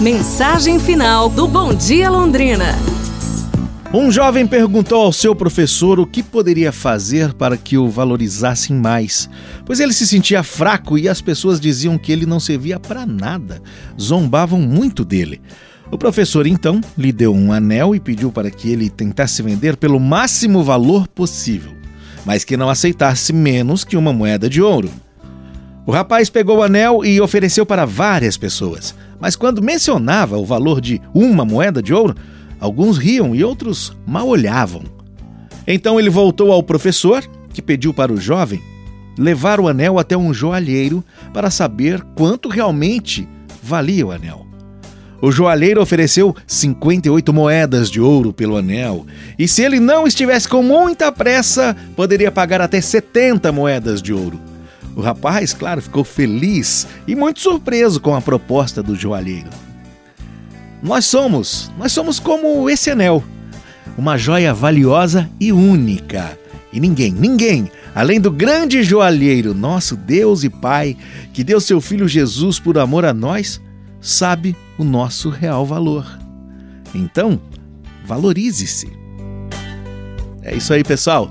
Mensagem final do Bom Dia Londrina. Um jovem perguntou ao seu professor o que poderia fazer para que o valorizassem mais, pois ele se sentia fraco e as pessoas diziam que ele não servia para nada, zombavam muito dele. O professor então lhe deu um anel e pediu para que ele tentasse vender pelo máximo valor possível, mas que não aceitasse menos que uma moeda de ouro. O rapaz pegou o anel e ofereceu para várias pessoas, mas quando mencionava o valor de uma moeda de ouro, Alguns riam e outros mal olhavam. Então ele voltou ao professor, que pediu para o jovem levar o anel até um joalheiro para saber quanto realmente valia o anel. O joalheiro ofereceu 58 moedas de ouro pelo anel, e se ele não estivesse com muita pressa, poderia pagar até 70 moedas de ouro. O rapaz, claro, ficou feliz e muito surpreso com a proposta do joalheiro. Nós somos, nós somos como esse anel, uma joia valiosa e única. E ninguém, ninguém, além do grande joalheiro, nosso Deus e Pai, que deu seu filho Jesus por amor a nós, sabe o nosso real valor. Então, valorize-se. É isso aí, pessoal.